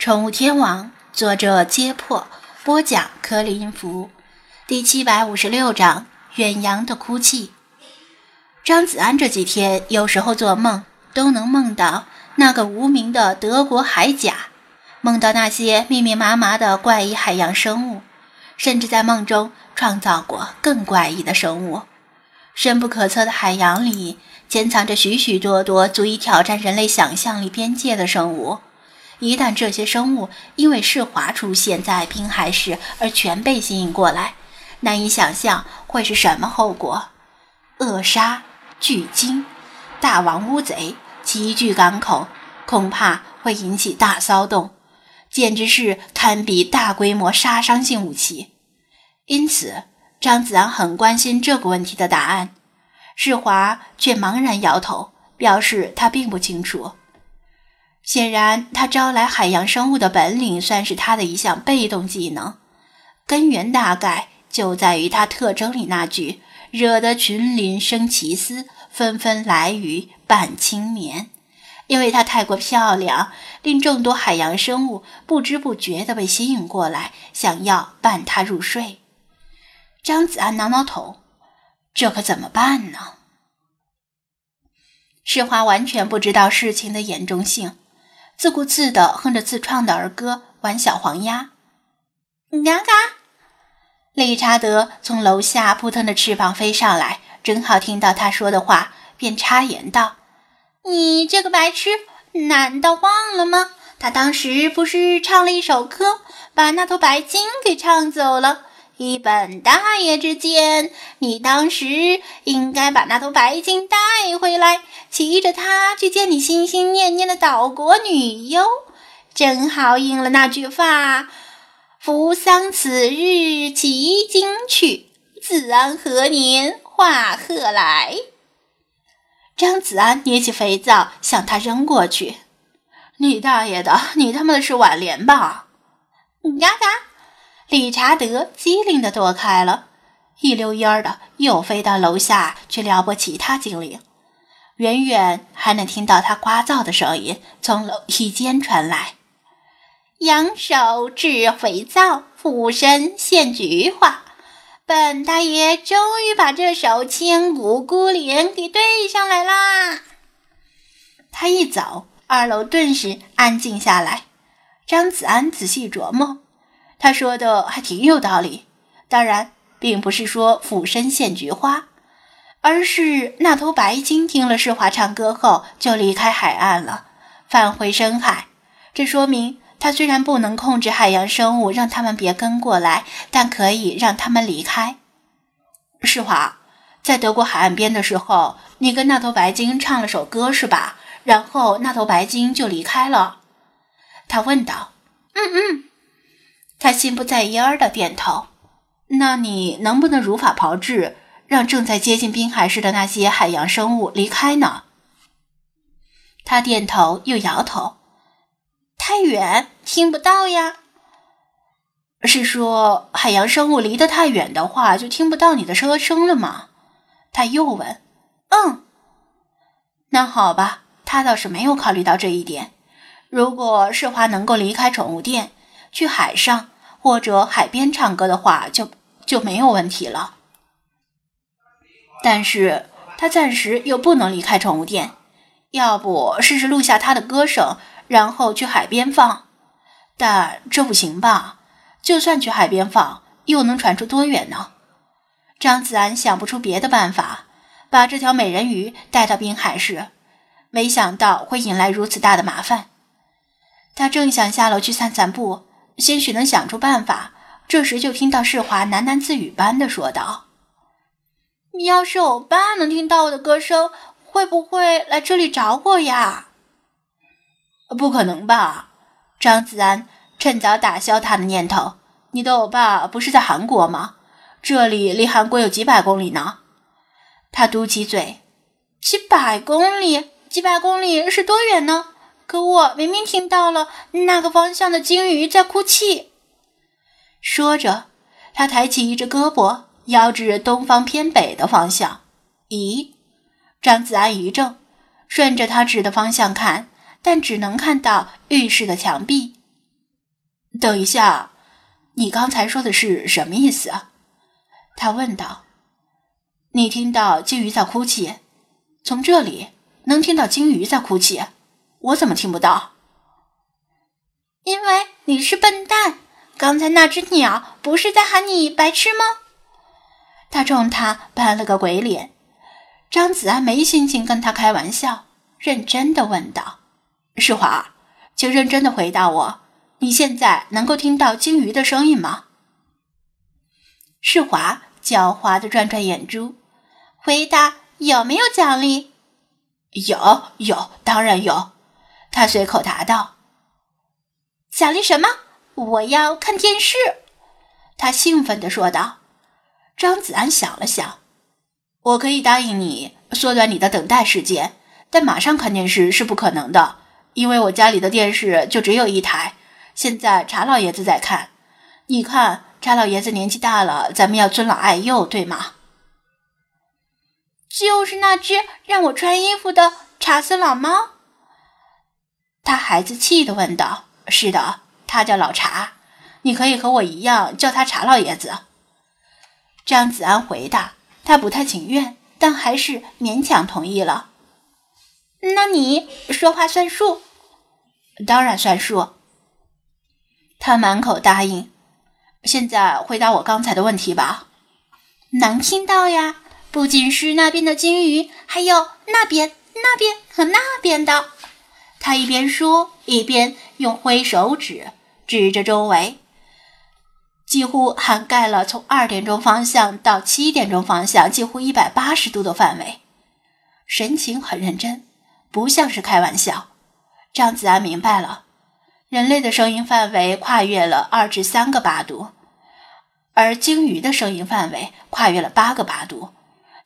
宠物天王，作者：揭破，播讲：柯林福，第七百五十六章：远洋的哭泣。张子安这几天有时候做梦都能梦到那个无名的德国海甲，梦到那些密密麻麻的怪异海洋生物，甚至在梦中创造过更怪异的生物。深不可测的海洋里，潜藏着许许多多足以挑战人类想象力边界的生物。一旦这些生物因为世华出现在滨海市而全被吸引过来，难以想象会是什么后果。扼杀、巨鲸、大王乌贼、齐聚港口，恐怕会引起大骚动，简直是堪比大规模杀伤性武器。因此，张子安很关心这个问题的答案。世华却茫然摇头，表示他并不清楚。显然，他招来海洋生物的本领算是他的一项被动技能，根源大概就在于他特征里那句“惹得群林生奇思，纷纷来鱼伴青眠”。因为她太过漂亮，令众多海洋生物不知不觉地被吸引过来，想要伴她入睡。张子安挠挠头，这可怎么办呢？世华完全不知道事情的严重性。自顾自地哼着自创的儿歌，玩小黄鸭。嘎嘎！理查德从楼下扑腾着翅膀飞上来，正好听到他说的话，便插言道：“你这个白痴，难道忘了吗？他当时不是唱了一首歌，把那头白鲸给唱走了。一本大爷之见，你当时应该把那头白鲸带回来。”骑着它去见你心心念念的岛国女优，正好应了那句话：“扶桑此日骑鲸去，子安何年化鹤来。”张子安捏起肥皂向他扔过去：“你大爷的！你他妈的是挽联吧？”嘎嘎！理查德机灵的躲开了，一溜烟儿的又飞到楼下去撩拨其他精灵。远远还能听到他聒噪的声音从楼梯间传来。扬手掷肥皂，俯身献菊花。本大爷终于把这首千古孤联给对上来啦！他一走，二楼顿时安静下来。张子安仔细琢磨，他说的还挺有道理。当然，并不是说俯身献菊花。而是那头白鲸听了世华唱歌后就离开海岸了，返回深海。这说明他虽然不能控制海洋生物，让他们别跟过来，但可以让他们离开。世华，在德国海岸边的时候，你跟那头白鲸唱了首歌是吧？然后那头白鲸就离开了。他问道：“嗯嗯。”他心不在焉的点头。那你能不能如法炮制？让正在接近滨海市的那些海洋生物离开呢？他点头又摇头，太远，听不到呀。是说海洋生物离得太远的话，就听不到你的歌声了吗？他又问。嗯，那好吧，他倒是没有考虑到这一点。如果世华能够离开宠物店，去海上或者海边唱歌的话，就就没有问题了。但是他暂时又不能离开宠物店，要不试试录下他的歌声，然后去海边放？但这不行吧？就算去海边放，又能传出多远呢？张子安想不出别的办法，把这条美人鱼带到滨海市，没想到会引来如此大的麻烦。他正想下楼去散散步，兴许能想出办法，这时就听到世华喃喃自语般的说道。你要是欧巴能听到我的歌声，会不会来这里找我呀？不可能吧！张子安趁早打消他的念头。你的欧巴不是在韩国吗？这里离韩国有几百公里呢。他嘟起嘴：“几百公里？几百公里是多远呢？可我明明听到了那个方向的鲸鱼在哭泣。”说着，他抬起一只胳膊。遥指东方偏北的方向。咦，张子安一怔，顺着他指的方向看，但只能看到浴室的墙壁。等一下，你刚才说的是什么意思？他问道。你听到鲸鱼在哭泣，从这里能听到鲸鱼在哭泣，我怎么听不到？因为你是笨蛋。刚才那只鸟不是在喊你白痴吗？他冲他扮了个鬼脸。张子安没心情跟他开玩笑，认真的问道：“世华，请认真的回答我，你现在能够听到鲸鱼的声音吗？”世华狡猾的转转眼珠。回答有没有奖励？有有，当然有。他随口答道：“奖励什么？我要看电视。”他兴奋地说道。张子安想了想：“我可以答应你缩短你的等待时间，但马上看电视是不可能的，因为我家里的电视就只有一台。现在查老爷子在看。你看，查老爷子年纪大了，咱们要尊老爱幼，对吗？”就是那只让我穿衣服的查斯老猫，他孩子气的问道：“是的，他叫老查，你可以和我一样叫他查老爷子。”张子安回答：“他不太情愿，但还是勉强同意了。”“那你说话算数？”“当然算数。”他满口答应。现在回答我刚才的问题吧。能听到呀。不仅是那边的鲸鱼，还有那边、那边和那边的。他一边说，一边用挥手指指着周围，几乎涵盖了从二点钟方向到七点钟方向几乎一百八十度的范围，神情很认真，不像是开玩笑。张子安明白了，人类的声音范围跨越了二至三个八度，而鲸鱼的声音范围跨越了八个八度。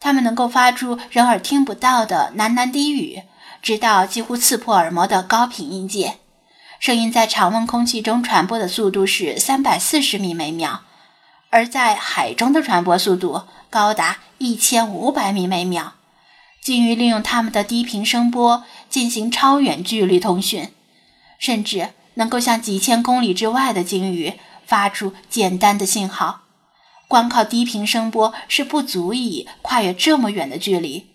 它们能够发出人耳听不到的喃喃低语，直到几乎刺破耳膜的高频音阶。声音在常温空气中传播的速度是三百四十米每秒，而在海中的传播速度高达一千五百米每秒。鲸鱼利用它们的低频声波进行超远距离通讯，甚至能够向几千公里之外的鲸鱼发出简单的信号。光靠低频声波是不足以跨越这么远的距离。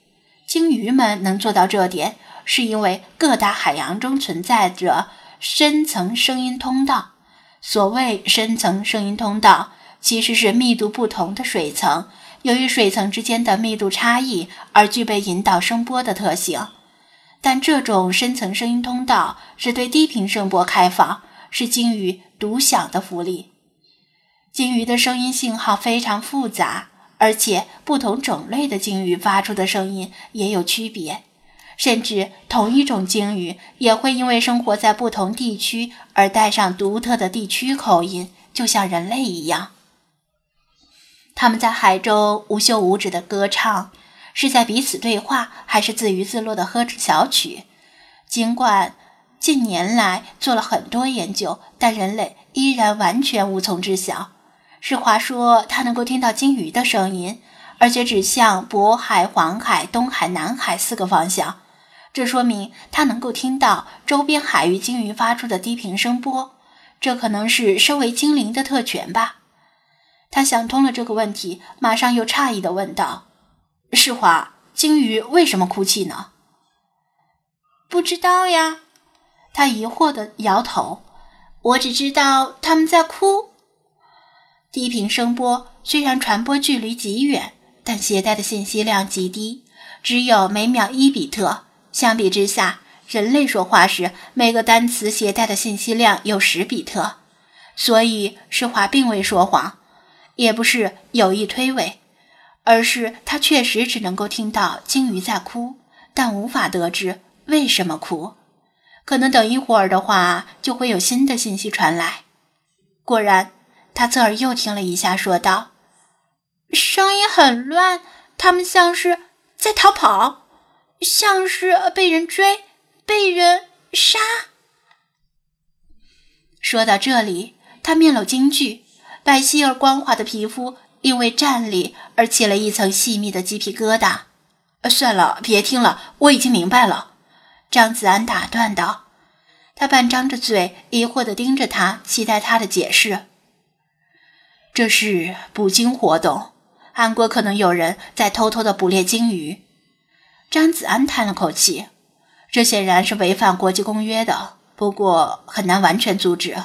鲸鱼们能做到这点，是因为各大海洋中存在着深层声音通道。所谓深层声音通道，其实是密度不同的水层，由于水层之间的密度差异而具备引导声波的特性。但这种深层声音通道是对低频声波开放，是鲸鱼独享的福利。鲸鱼的声音信号非常复杂，而且不同种类的鲸鱼发出的声音也有区别，甚至同一种鲸鱼也会因为生活在不同地区而带上独特的地区口音，就像人类一样。他们在海中无休无止的歌唱，是在彼此对话，还是自娱自乐的哼着小曲？尽管近年来做了很多研究，但人类依然完全无从知晓。世华说，他能够听到鲸鱼的声音，而且指向渤海、黄海、东海、南海四个方向。这说明他能够听到周边海域鲸鱼发出的低频声波。这可能是身为精灵的特权吧？他想通了这个问题，马上又诧异地问道：“世华，鲸鱼为什么哭泣呢？”“不知道呀。”他疑惑地摇头。“我只知道他们在哭。”低频声波虽然传播距离极远，但携带的信息量极低，只有每秒一比特。相比之下，人类说话时每个单词携带的信息量有十比特。所以，施华并未说谎，也不是有意推诿，而是他确实只能够听到鲸鱼在哭，但无法得知为什么哭。可能等一会儿的话，就会有新的信息传来。果然。他侧耳又听了一下，说道：“声音很乱，他们像是在逃跑，像是被人追，被人杀。”说到这里，他面露惊惧，白皙而光滑的皮肤因为站立而起了一层细密的鸡皮疙瘩。算了，别听了，我已经明白了。”张子安打断道。他半张着嘴，疑惑地盯着他，期待他的解释。这是捕鲸活动，韩国可能有人在偷偷的捕猎鲸鱼。张子安叹了口气，这显然是违反国际公约的，不过很难完全阻止。